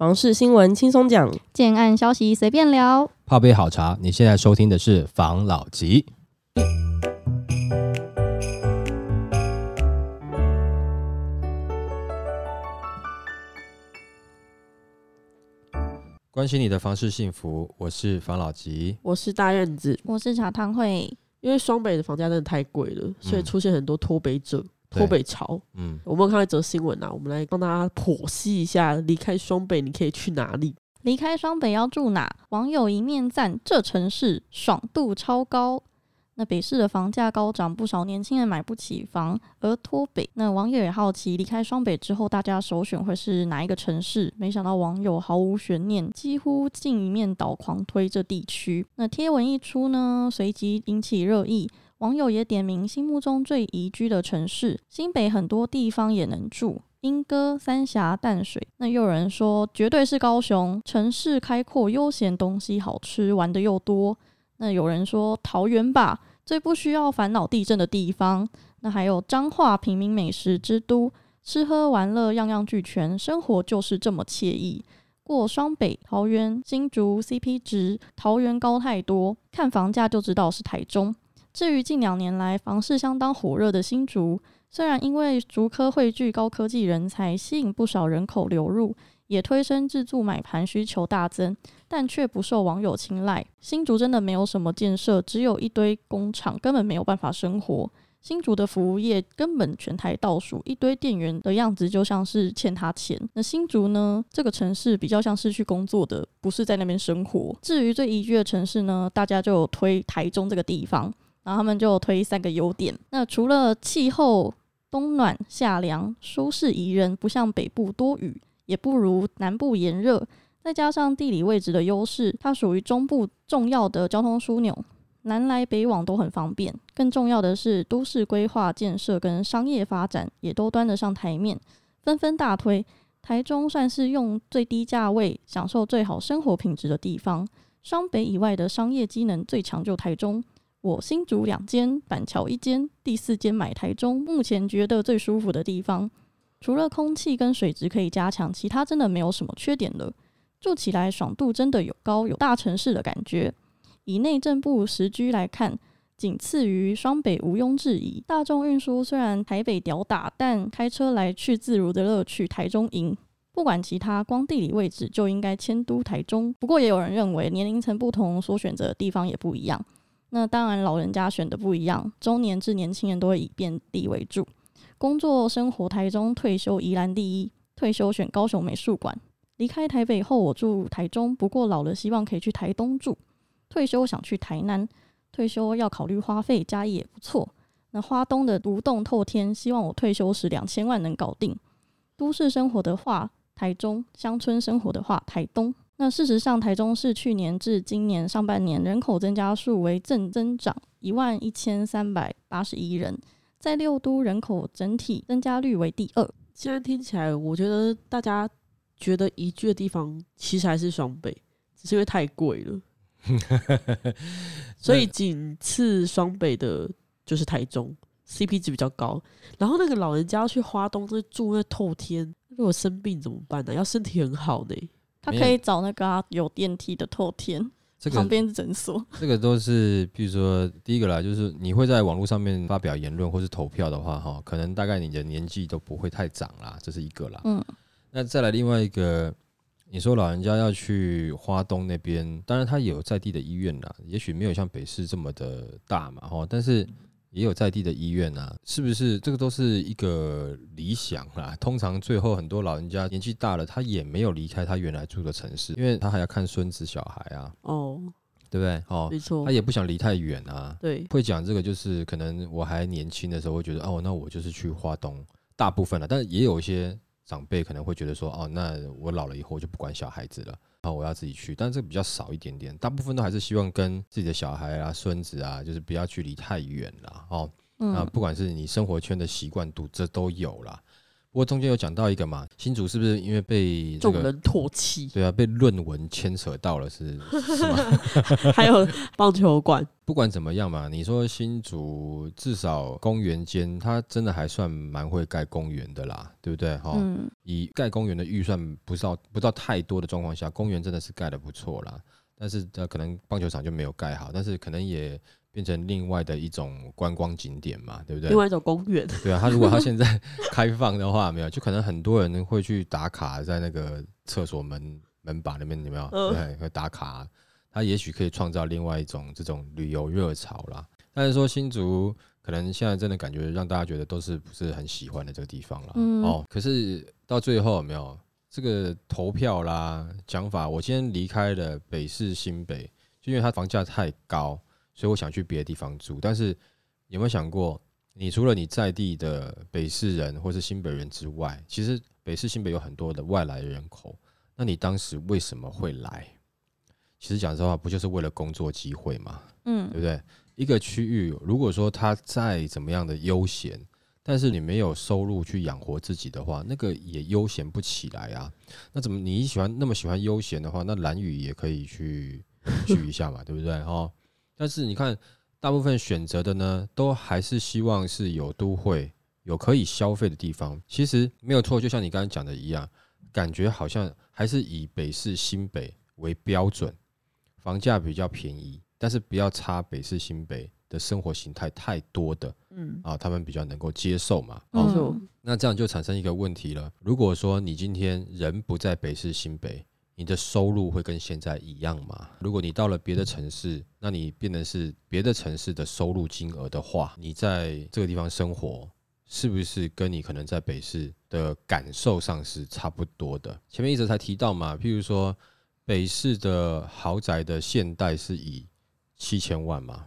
房事新闻轻松讲，建案消息随便聊。泡杯好茶，你现在收听的是房老吉。关心你的房事幸福，我是房老吉。我是大院子。我是茶汤会，因为双北的房价真的太贵了，所以嗯出现很多脱北者、对脱北潮。嗯，我们有看到一则新闻啊，我们来帮大家剖析一下，离开双北你可以去哪里？离开双北要住哪？网友一面赞这城市爽度超高。那北市的房价高涨，不少年轻人买不起房，而脱北。那网友也好奇，离开双北之后，大家首选会是哪一个城市？没想到网友毫无悬念，几乎近一面倒狂推这地区。那贴文一出呢，随即引起热议。网友也点名心目中最宜居的城市，新北很多地方也能住，莺歌、三峡、淡水。那又有人说绝对是高雄，城市开阔悠闲，东西好吃，玩的又多。那有人说桃园吧，最不需要烦恼地震的地方。那还有彰化平民美食之都，吃喝玩乐样样俱全，生活就是这么惬意。过双北、桃园、新竹 CP 值，桃园高太多，看房价就知道是台中。至于近两年来房市相当火热的新竹，虽然因为竹科汇聚高科技人才，吸引不少人口流入，也推升自住买盘需求大增，但却不受网友青睐。新竹真的没有什么建设，只有一堆工厂，根本没有办法生活。新竹的服务业根本全台倒数，一堆店员的样子就像是欠他钱。那新竹呢？这个城市比较像是去工作的，不是在那边生活。至于最宜居的城市呢，大家就推台中这个地方。然后他们就推三个优点。那除了气候冬暖夏凉、舒适宜人，不像北部多雨，也不如南部炎热，再加上地理位置的优势，它属于中部重要的交通枢纽，南来北往都很方便。更重要的是，都市规划建设跟商业发展也都端得上台面，纷纷大推。台中算是用最低价位享受最好生活品质的地方。双北以外的商业机能最强就台中。我新竹两间，板桥一间，第四间买台中。目前觉得最舒服的地方，除了空气跟水质可以加强，其他真的没有什么缺点了。住起来爽度真的有高，有大城市的感觉。以内政部实居来看，仅次于双北，毋庸置疑。大众运输虽然台北屌打，但开车来去自如的乐趣，台中赢。不管其他，光地理位置就应该迁都台中。不过也有人认为，年龄层不同，所选择的地方也不一样。那当然，老人家选的不一样，中年至年轻人都会以便利为主。工作生活台中，退休宜兰第一，退休选高雄美术馆。离开台北后，我住台中，不过老了希望可以去台东住。退休想去台南，退休要考虑花费，嘉义也不错。那花东的独栋透天，希望我退休时两千万能搞定。都市生活的话，台中；乡村生活的话，台东。那事实上，台中市去年至今年上半年人口增加数为正增长一万一千三百八十一人，在六都人口整体增加率为第二。现在听起来，我觉得大家觉得宜居的地方其实还是双北，只是因为太贵了，所以 仅次双北的就是台中，CP 值比较高。然后那个老人家要去花东那住那透天，如果生病怎么办呢？要身体很好呢。他可以找那个、啊、有电梯的透天，这个旁边诊所。这个都是，比如说第一个啦，就是你会在网络上面发表言论或是投票的话，哈，可能大概你的年纪都不会太长啦，这是一个啦。嗯，那再来另外一个，你说老人家要去花东那边，当然他有在地的医院啦，也许没有像北市这么的大嘛，哈，但是也有在地的医院啊，是不是？这个都是一个理想啦。通常最后很多老人家年纪大了，他也没有离开他原来住的城市，因为他还要看孙子小孩啊，哦，对不对？哦，没错他，也不想离太远啊。对，会讲这个，就是可能我还年轻的时候会觉得，哦，那我就是去花东，大部分了，但也有一些长辈可能会觉得说，哦，那我老了以后就不管小孩子了，然后我要自己去，但是这个比较少一点点，大部分都还是希望跟自己的小孩啊、孙子啊，就是不要距离太远了，哦，那嗯，不管是你生活圈的习惯度，这都有啦。不过中间有讲到一个嘛，新竹是不是因为被这个众人唾弃，对啊，被论文牵扯到了是是吗？还有棒球馆，不管怎么样嘛，你说新竹至少公园间，它真的还算蛮会盖公园的啦，对不对？哈、嗯，以盖公园的预算不到不到太多的状况下，公园真的是盖的不错啦。但是呃，可能棒球场就没有盖好，但是可能也变成另外的一种观光景点嘛，对不对另？外一种公园，对啊，他如果他现在 开放的话，没有，就可能很多人会去打卡在那个厕所门门把那边，有没有？嗯对，会打卡。他也许可以创造另外一种这种旅游热潮啦。但是说新竹可能现在真的感觉让大家觉得都是不是很喜欢的这个地方了。嗯哦，可是到最后有没有这个投票啦讲法？我今天离开了北市新北，就因为它房价太高，所以我想去别的地方住。但是有没有想过，你除了你在地的北市人或是新北人之外，其实北市新北有很多的外来人口。那你当时为什么会来？其实讲实话，不就是为了工作机会吗？对嗯不对？一个区域，如果说它再怎么样的悠闲，但是你没有收入去养活自己的话，那个也悠闲不起来啊。那怎么你喜欢那么喜欢悠闲的话，那蓝雨也可以去去一下嘛，对不对？哦，但是你看，大部分选择的呢，都还是希望是有都会、有可以消费的地方。其实没有错，就像你刚刚讲的一样，感觉好像还是以北市新北为标准，房价比较便宜，但是不要差北市新北的生活形态太多的嗯，啊，他们比较能够接受嘛。没哦，错那这样就产生一个问题了。如果说你今天人不在北市新北，你的收入会跟现在一样吗？如果你到了别的城市，那你变成是别的城市的收入金额的话，你在这个地方生活，是不是跟你可能在北市的感受上是差不多的？前面一直才提到嘛，譬如说北市的豪宅的现代是以七千万嘛，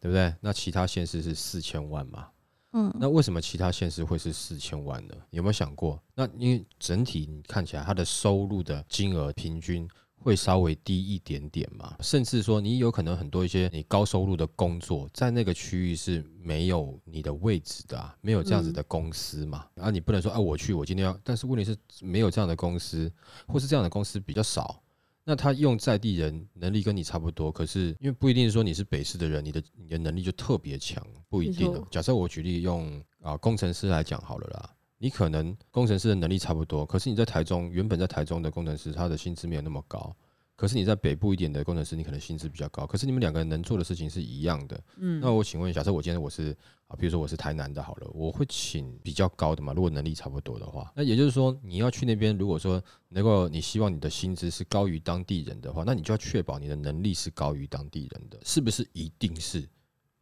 对不对？那其他县市是四千万嘛？嗯，那为什么其他县市会是四千万呢？有没有想过？那因为整体你看起来它的收入的金额平均会稍微低一点点嘛，甚至说你有可能很多一些你高收入的工作在那个区域是没有你的位置的、啊，没有这样子的公司嘛。然后你不能说啊，我去，我今天要，但是问题是没有这样的公司，或是这样的公司比较少。那他用在地人能力跟你差不多，可是因为不一定说你是北市的人，你的你的能力就特别强，不一定假设我举例用啊工程师来讲好了啦，你可能工程师的能力差不多，可是你在台中原本在台中的工程师，他的薪资没有那么高，可是你在北部一点的工程师，你可能薪资比较高，可是你们两个人能做的事情是一样的。嗯，那我请问，假设我今天我是啊，比如说我是台南的，好了，我会请比较高的嘛，如果能力差不多的话，那也就是说你要去那边，如果说能够你希望你的薪资是高于当地人的话，那你就要确保你的能力是高于当地人的，是不是一定是？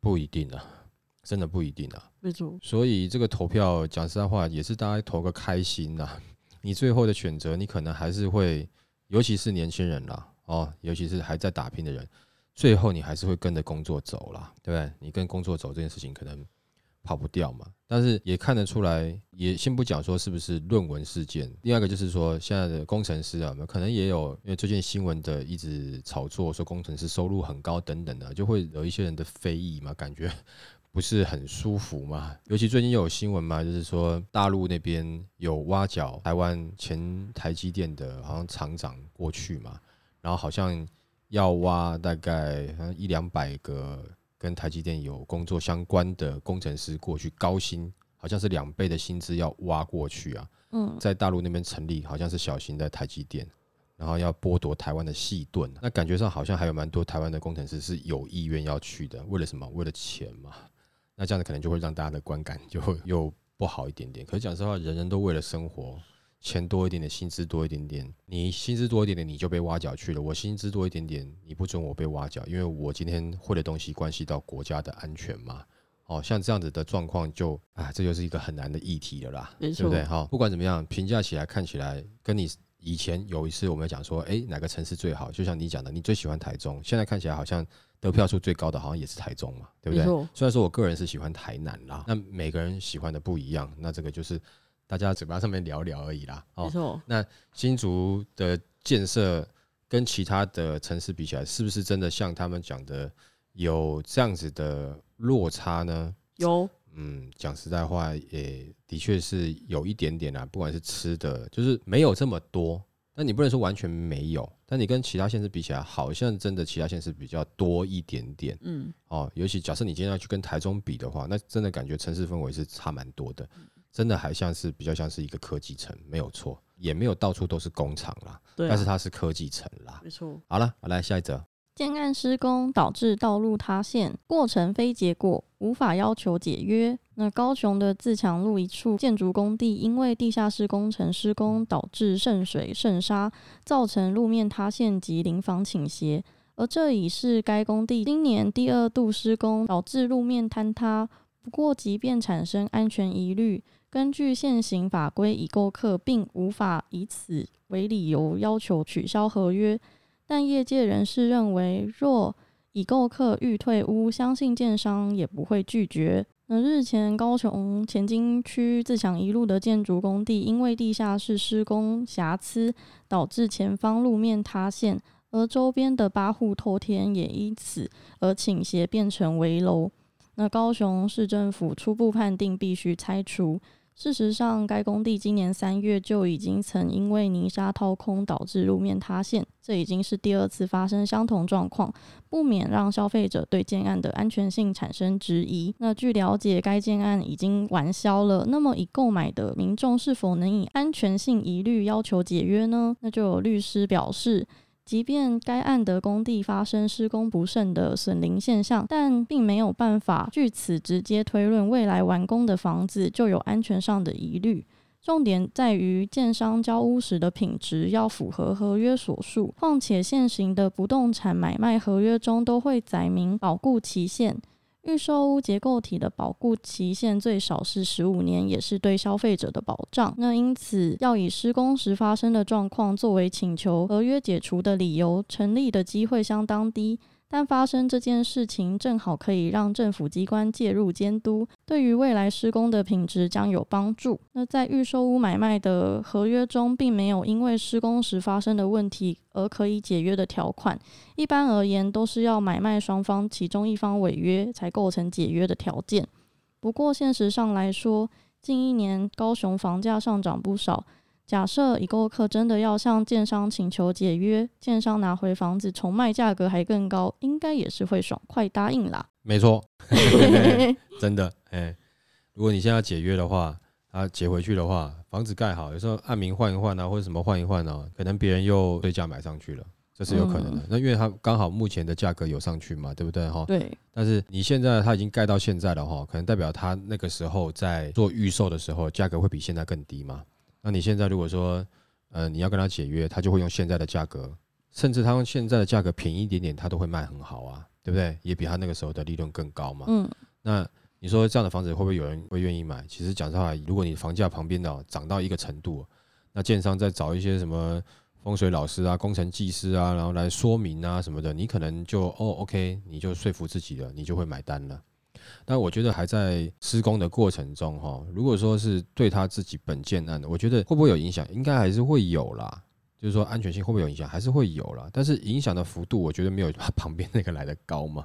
不一定啊，真的不一定啊。没错，所以这个投票讲实在话，也是大家投个开心呐、你最后的选择，你可能还是会，尤其是年轻人啦，哦，尤其是还在打拼的人，最后你还是会跟着工作走啦，对不对？你跟工作走这件事情可能跑不掉嘛。但是也看得出来，也先不讲说是不是论文事件，另外一个就是说现在的工程师啊，可能也有因为最近新闻的一直炒作说工程师收入很高等等的，就会有一些人的非议嘛，感觉不是很舒服嘛。尤其最近又有新闻嘛，就是说大陆那边有挖角台湾前台积电的好像厂长过去嘛，然后好像要挖大概一两百个跟台积电有工作相关的工程师过去，高薪好像是两倍的薪资要挖过去啊，嗯在大陆那边成立好像是小型的台积电。然后要剥夺台湾的细盾，那感觉上好像还有蛮多台湾的工程师是有意愿要去的，为了什么？为了钱嘛。那这样子可能就会让大家的观感就会又不好一点点。可是讲实话，人人都为了生活，钱多一点点，薪资多一点点，你薪资多一点点，你就被挖角去了；我薪资多一点点，你不准我被挖角，因为我今天会的东西关系到国家的安全嘛。哦，像这样子的状况就啊，这就是一个很难的议题了啦，没对不对？错哈，不管怎么样，评价起来看起来跟你以前有一次我们讲说，诶，哪个城市最好？就像你讲的，你最喜欢台中，现在看起来好像得票数最高的好像也是台中嘛，对不对？虽然说我个人是喜欢台南啦，那每个人喜欢的不一样，那这个就是大家嘴巴上面聊聊而已啦。哦，没错，新竹的建设跟其他的城市比起来，是不是真的像他们讲的有这样子的落差呢？有嗯，讲实在话，也的确是有一点点啊，不管是吃的，就是没有这么多。但你不能说完全没有，但你跟其他县市比起来，好像真的其他县市比较多一点点。嗯，哦，尤其假设你今天要去跟台中比的话，那真的感觉城市氛围是差蛮多的，真的还像是比较像是一个科技城，没有错，也没有到处都是工厂啦，对、啊，但是它是科技城啦。没错。好了，我来下一则。建案施工导致道路塌陷，过程非结果，无法要求解约。那高雄的自强路一处建筑工地，因为地下室工程施工导致渗水渗沙，造成路面塌陷及临房倾斜。而这已是该工地今年第二度施工，导致路面坍塌。不过，即便产生安全疑虑，根据现行法规，已购客并无法以此为理由要求取消合约。但业界人士认为，若已购客欲退屋，相信建商也不会拒绝。那日前，高雄前金区自强一路的建筑工地，因为地下室施工瑕疵，导致前方路面塌陷，而周边的八户透天也因此而倾斜，变成围楼。那高雄市政府初步判定必须拆除。事实上，该工地今年三月就已经曾因为泥沙掏空导致路面塌陷，这已经是第二次发生相同状况，不免让消费者对建案的安全性产生质疑。那据了解，该建案已经完销了，那么已购买的民众是否能以安全性疑虑要求解约呢？那就有律师表示。即便该案的工地发生施工不慎的损灵现象，但并没有办法据此直接推论未来完工的房子就有安全上的疑虑。重点在于建商交屋时的品质要符合合约所述，况且现行的不动产买卖合约中都会载明保固期限。预售屋结构体的保固期限最少是十五年，也是对消费者的保障。那因此，要以施工时发生的状况作为请求合约解除的理由，成立的机会相当低。但发生这件事情，正好可以让政府机关介入监督，对于未来施工的品质将有帮助。那在预售屋买卖的合约中，并没有因为施工时发生的问题而可以解约的条款。一般而言，都是要买卖双方其中一方违约才构成解约的条件。不过，现实上来说，近一年高雄房价上涨不少。假设已购客真的要向建商请求解约，建商拿回房子重卖价格还更高，应该也是会爽快答应啦。没错 真的，哎，如果你现在要解约的话，啊，解回去的话，房子盖好，有时候按名换一换啊，或者什么换一换啊，可能别人又对价买上去了，这是有可能的。那因为它刚好目前的价格有上去嘛，对不对哈？对。但是你现在它已经盖到现在了哈，可能代表它那个时候在做预售的时候，价格会比现在更低嘛？那你现在如果说，呃，你要跟他解约，他就会用现在的价格，甚至他用现在的价格便宜一点点，他都会卖很好啊，对不对？也比他那个时候的利润更高嘛。嗯。那你说这样的房子会不会有人会愿意买？其实讲实话，如果你房价旁边的涨到一个程度，那建商再找一些什么风水老师啊、工程技师啊，然后来说明啊什么的，你可能就哦，OK，你就说服自己了，你就会买单了。但我觉得还在施工的过程中，哈，如果说是对他自己本建案的，我觉得会不会有影响？应该还是会有啦。就是说安全性会不会有影响？还是会有啦。但是影响的幅度，我觉得没有他旁边那个来的高嘛。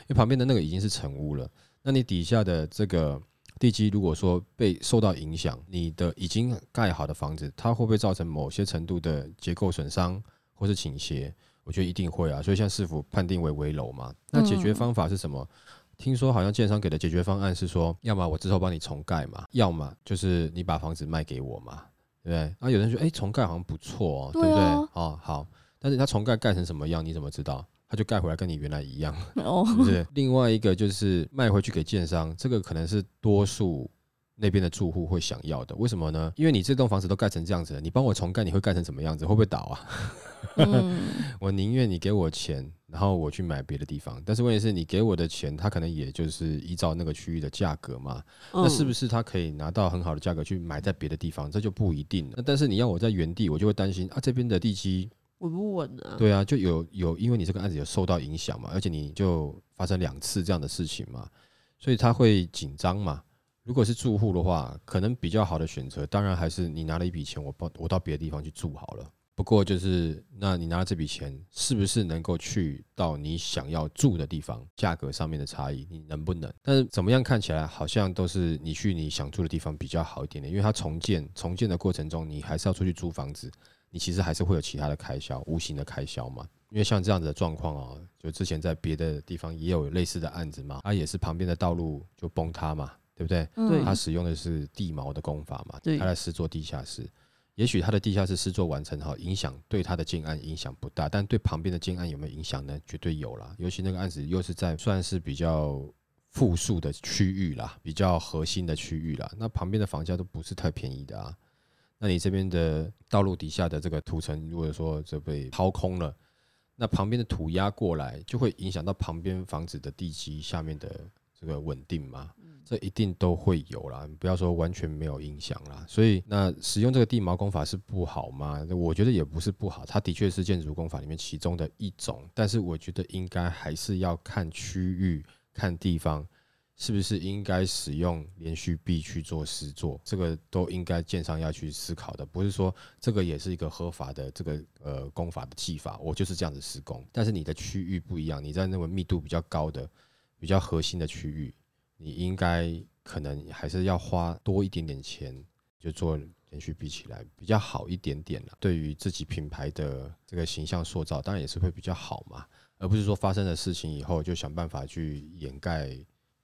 因为旁边的那个已经是成屋了，那你底下的这个地基，如果说被受到影响，你的已经盖好的房子，它会不会造成某些程度的结构损伤或是倾斜？我觉得一定会啊。所以像市府判定为危楼嘛，那解决方法是什么？听说好像建商给的解决方案是说，要么我之后帮你重盖嘛，要么就是你把房子卖给我嘛，对不对？啊，有人说，哎，重盖好像不错哦，对不对？哦，好，但是他重盖盖成什么样，你怎么知道？他就盖回来跟你原来一样，是不是？另外一个就是卖回去给建商，这个可能是多数那边的住户会想要的。为什么呢？因为你这栋房子都盖成这样子了，你帮我重盖，你会盖成什么样子？会不会倒啊？我宁愿你给我钱。然后我去买别的地方，但是问题是你给我的钱，他可能也就是依照那个区域的价格嘛，那是不是他可以拿到很好的价格去买在别的地方？这就不一定了。那但是你要我在原地，我就会担心啊，这边的地基稳不稳啊？对啊，就有有，因为你这个案子有受到影响嘛，而且你就发生两次这样的事情嘛，所以他会紧张嘛。如果是住户的话，可能比较好的选择，当然还是你拿了一笔钱，我帮我到别的地方去住好了。不过就是那那你拿到这笔钱，是不是能够去到你想要住的地方？价格上面的差异，你能不能？但是怎么样看起来好像都是你去你想住的地方比较好一点点，因为它重建重建的过程中，你还是要出去租房子，你其实还是会有其他的开销，无形的开销嘛。因为像这样子的状况哦，就之前在别的地方也有类似的案子嘛，它也是旁边的道路就崩塌嘛，对不对？对它使用的是地锚的工法嘛，对它来施作地下室。也许他的地下室施作完成哈，影响对他的建案影响不大，但对旁边的建案有没有影响呢？绝对有啦。尤其那个案子又是在算是比较富庶的区域啦，比较核心的区域啦，那旁边的房价都不是太便宜的啊。那你这边的道路底下的这个土层，如果说这被掏空了，那旁边的土压过来，就会影响到旁边房子的地基下面的这个稳定嘛？这一定都会有啦，不要说完全没有影响啦。所以，那使用这个地锚工法是不好吗？我觉得也不是不好，它的确是建筑工法里面其中的一种。但是，我觉得应该还是要看区域、看地方，是不是应该使用连续壁去做施作，这个都应该建商要去思考的。不是说这个也是一个合法的这个呃工法的技法，我就是这样子施工。但是你的区域不一样，你在那个密度比较高的、比较核心的区域。你应该可能还是要花多一点点钱，就做连续比起来比较好一点点了。对于自己品牌的这个形象塑造，当然也是会比较好嘛，而不是说发生的事情以后就想办法去掩盖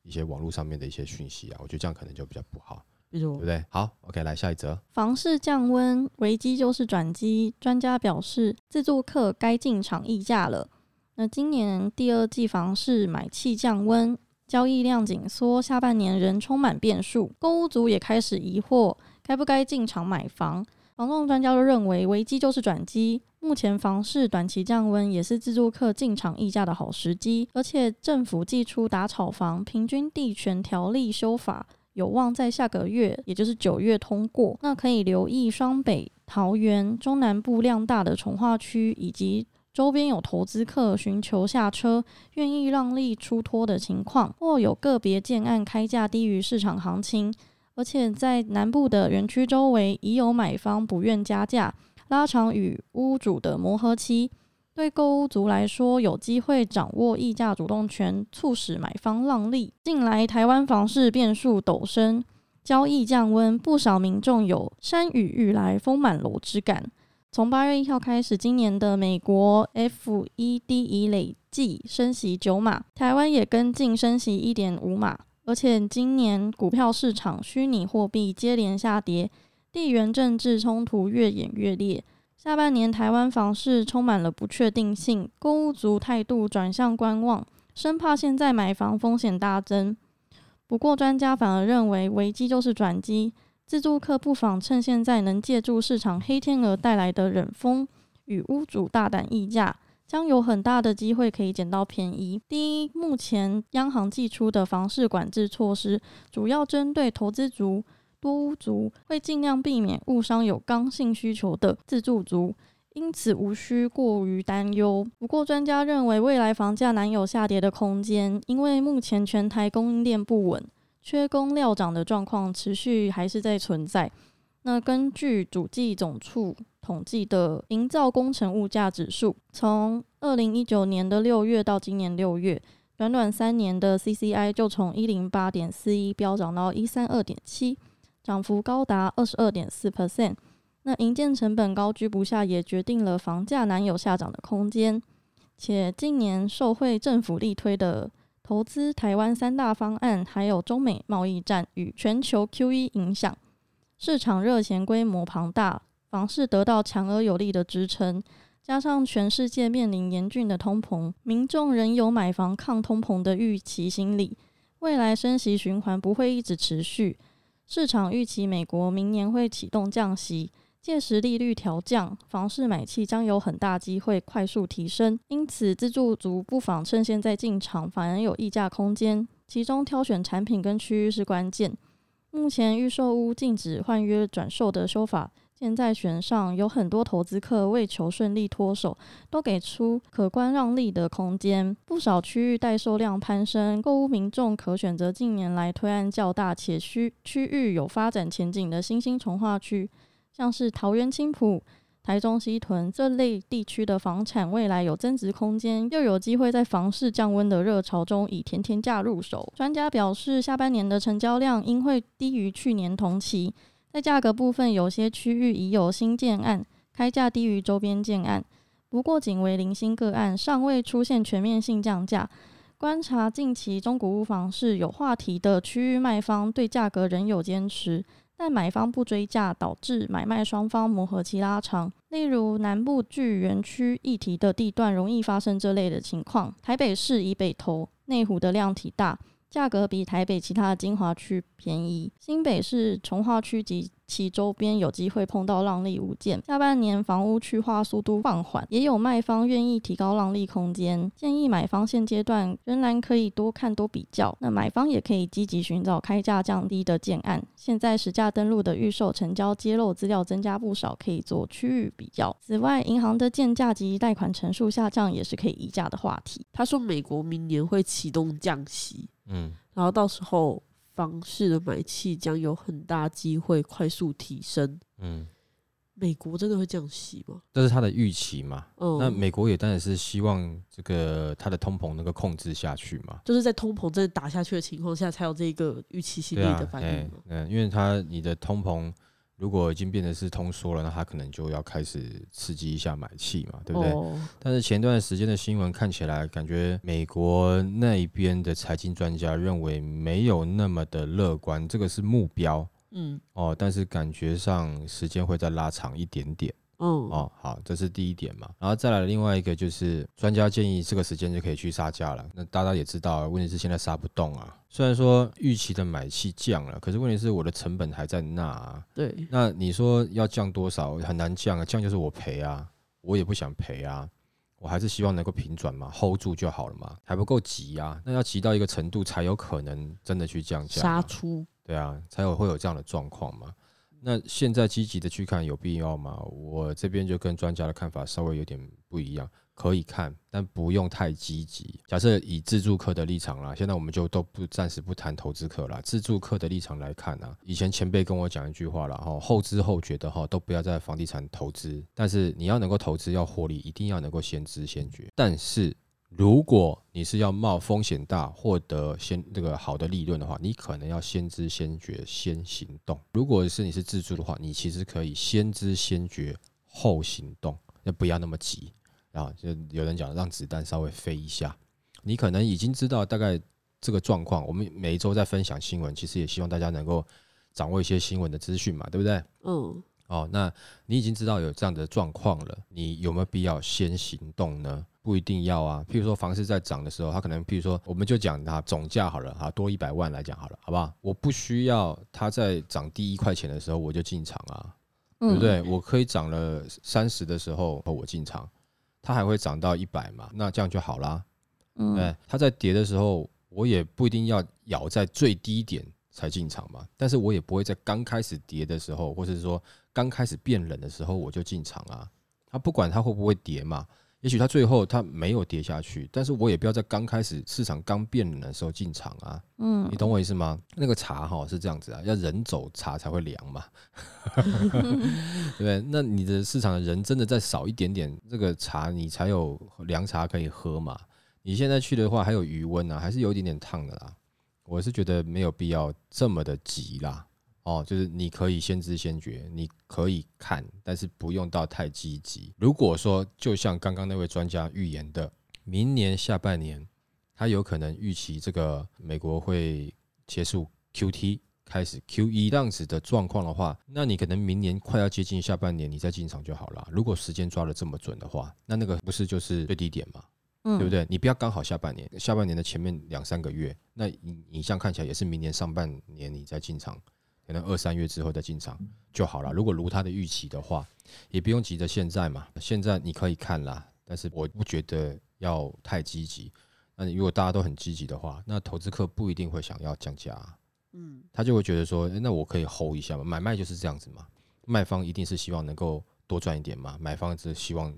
一些网络上面的一些讯息啊。我觉得这样可能就比较不好，比如对不，对？好，OK，来下一则。房市降温，危机就是转机。专家表示，自住客该进场议价了。那今年第二季房市买气降温，交易量紧缩，下半年仍充满变数。购屋族也开始疑惑，该不该进场买房？房仲专家都认为，危机就是转机。目前房市短期降温，也是自住客进场议价的好时机。而且政府寄出打炒房平均地权条例修法，有望在下个月，也就是九月通过。那可以留意双北、桃园、中南部量大的从化区，以及周边有投资客寻求下车、愿意让利出脱的情况，或有个别建案开价低于市场行情。而且在南部的园区周围，已有买方不愿加价，拉长与屋主的磨合期。对购屋族来说，有机会掌握议价主动权，促使买方让利。近来台湾房市变数陡升，交易降温，不少民众有山雨欲来风满楼之感。从八月一号开始，今年的美国 FED 已累计升息九码，台湾也跟进升息一点五码。而且今年股票市场、虚拟货币接连下跌，地缘政治冲突越演越烈。下半年台湾房市充满了不确定性，购屋族态度转向观望，生怕现在买房风险大增。不过，专家反而认为危机就是转机，自住客不妨趁现在能借助市场黑天鹅带来的冷风，与屋主大胆议价，将有很大的机会可以捡到便宜。第一，目前央行寄出的房市管制措施，主要针对投资族、多屋族，会尽量避免误伤有刚性需求的自住族。因此无需过于担忧。不过，专家认为未来房价难有下跌的空间，因为目前全台供应链不稳，缺工料涨的状况持续还是在存在。那根据主计总处统计的营造工程物价指数，从二零一九年的六月到今年六月，短短三年的 CCI 就从一零八点四一飙涨到一三二点七，涨幅高达二十二点四 percent。那营建成本高居不下，也决定了房价难有下涨的空间。且近年受惠政府力推的投资台湾三大方案，还有中美贸易战与全球 QE 影响，市场热钱规模庞大，房市得到强而有力的支撑。加上全世界面临严峻的通膨，民众仍有买房抗通膨的预期心理。未来升息循环不会一直持续，市场预期美国明年会启动降息。届时利率调降，房市买气将有很大机会快速提升，因此自住族不妨趁现在进场，反而有溢价空间。其中挑选产品跟区域是关键。目前预售屋禁止换约转售的修法现在弦上，有很多投资客为求顺利脱手，都给出可观让利的空间。不少区域待售量攀升，购屋民众可选择近年来推案较大且区区域有发展前景的新兴从化区。像是桃园青浦、台中西屯这类地区的房产未来有增值空间，又有机会在房市降温的热潮中以甜甜价入手。专家表示，下半年的成交量应会低于去年同期，在价格部分，有些区域已有新建案开价低于周边建案，不过仅为零星个案，尚未出现全面性降价。观察近期中古屋房市有话题的区域，卖方对价格仍有坚持。但买方不追价，导致买卖双方磨合期拉长。例如南部聚园区议题的地段，容易发生这类的情况。台北市以北投、内湖的量体大。价格比台北其他的精华区便宜，新北市从化区及其周边有机会碰到让利物件。下半年房屋去化速度放缓，也有卖方愿意提高让利空间。建议买方现阶段仍然可以多看多比较，那买方也可以积极寻找开价降低的建案。现在实价登录的预售成交揭露资料增加不少，可以做区域比较。此外，银行的建价及贷款成数下降也是可以议价的话题。他说，美国明年会启动降息。嗯，然后到时候房市的买气将有很大机会快速提升。嗯，美国真的会降息吗？这是他的预期嘛？嗯，那美国也当然是希望这个它的通膨能够控制下去嘛。就是在通膨真的打下去的情况下，才有这个预期心理的反应嘛。嗯，因为它你的通膨。如果已经变得是通缩了，那他可能就要开始刺激一下买气嘛，对不对？但是前段时间的新闻看起来，感觉美国那边的财经专家认为没有那么的乐观，这个是目标，嗯，哦，但是感觉上时间会再拉长一点点。嗯哦，好，这是第一点嘛，然后再来另外一个就是专家建议这个时间就可以去杀价了。那大家也知道，问题是现在杀不动啊。虽然说预期的买气降了，可是问题是我的成本还在那。啊。对，那你说要降多少？很难降啊，降就是我赔啊，我也不想赔啊，我还是希望能够平转嘛，hold 住就好了嘛，还不够急啊。那要急到一个程度才有可能真的去降价，杀出，对啊，才有会有这样的状况嘛。那现在积极的去看有必要吗？我这边就跟专家的看法稍微有点不一样，可以看，但不用太积极。假设以自助客的立场啦，现在我们就都不暂时不谈投资客啦。自助客的立场来看啊，以前前辈跟我讲一句话了哈，后知后觉的哈，都不要在房地产投资，但是你要能够投资要获利，一定要能够先知先觉，但是。如果你是要冒风险大获得先这个好的利润的话，你可能要先知先觉先行动。如果是你是自助的话，你其实可以先知先觉后行动，那不要那么急啊。就有人讲让子弹稍微飞一下，你可能已经知道大概这个状况。我们每一周在分享新闻，其实也希望大家能够掌握一些新闻的资讯嘛，对不对？嗯。哦，那你已经知道有这样的状况了，你有没有必要先行动呢？不一定要啊。譬如说房市在涨的时候，它可能，譬如说，我们就讲它总价好了，哈，多一百万来讲好了，好不好？我不需要它在涨第一块钱的时候我就进场啊，对不对？我可以涨了三十的时候我进场，它还会涨到一百嘛？那这样就好啦。嗯，对，它在跌的时候，我也不一定要咬在最低点才进场嘛，但是我也不会在刚开始跌的时候，或者是说。刚开始变冷的时候，我就进场啊。它不管它会不会跌嘛，也许它最后它没有跌下去，但是我也不要在刚开始市场刚变冷的时候进场啊。嗯，你懂我意思吗？那个茶哈是这样子啊，要人走茶才会凉嘛，对不对？那你的市场的人真的再少一点点，这个茶你才有凉茶可以喝嘛。你现在去的话还有余温啊，还是有一点点烫的啦。我是觉得没有必要这么的急啦。哦，就是你可以先知先觉，你可以看，但是不用到太积极。如果说就像刚刚那位专家预言的，明年下半年他有可能预期这个美国会结束 Q T 开始 Q E 这样子的状况的话，那你可能明年快要接近下半年，你再进场就好了。如果时间抓的这么准的话，那那个不是就是最低点嘛？嗯，对不对？你不要刚好下半年，下半年的前面两三个月，那你你像看起来也是明年上半年你再进场。可能二三月之后再进场就好了。如果如他的预期的话，也不用急着现在嘛。现在你可以看啦，但是我不觉得要太积极。那你如果大家都很积极的话，那投资客不一定会想要降价。嗯，他就会觉得说，那我可以 hold 一下嘛。买卖就是这样子嘛。卖方一定是希望能够多赚一点嘛，买方是希望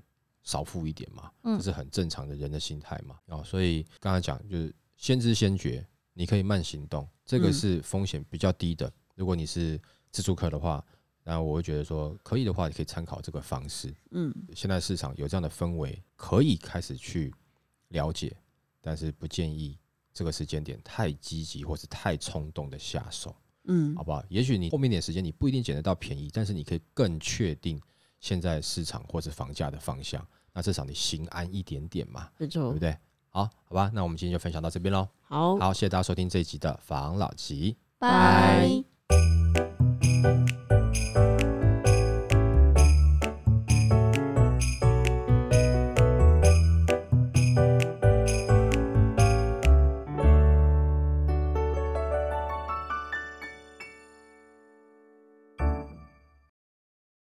少付一点嘛。这是很正常的人的心态嘛。哦，所以刚才讲就是先知先觉，你可以慢行动，这个是风险比较低的。如果你是自助客的话，那我会觉得说，可以的话，你可以参考这个方式。嗯，现在市场有这样的氛围，可以开始去了解，但是不建议这个时间点太积极或是太冲动的下手，嗯好，不好？也许你后面点时间你不一定捡得到便宜，但是你可以更确定现在市场或是房价的方向，那至少你心安一点点嘛，没错对不，对？好，好吧，那我们今天就分享到这边喽。好，好，谢谢大家收听这一集的房老吉。拜。you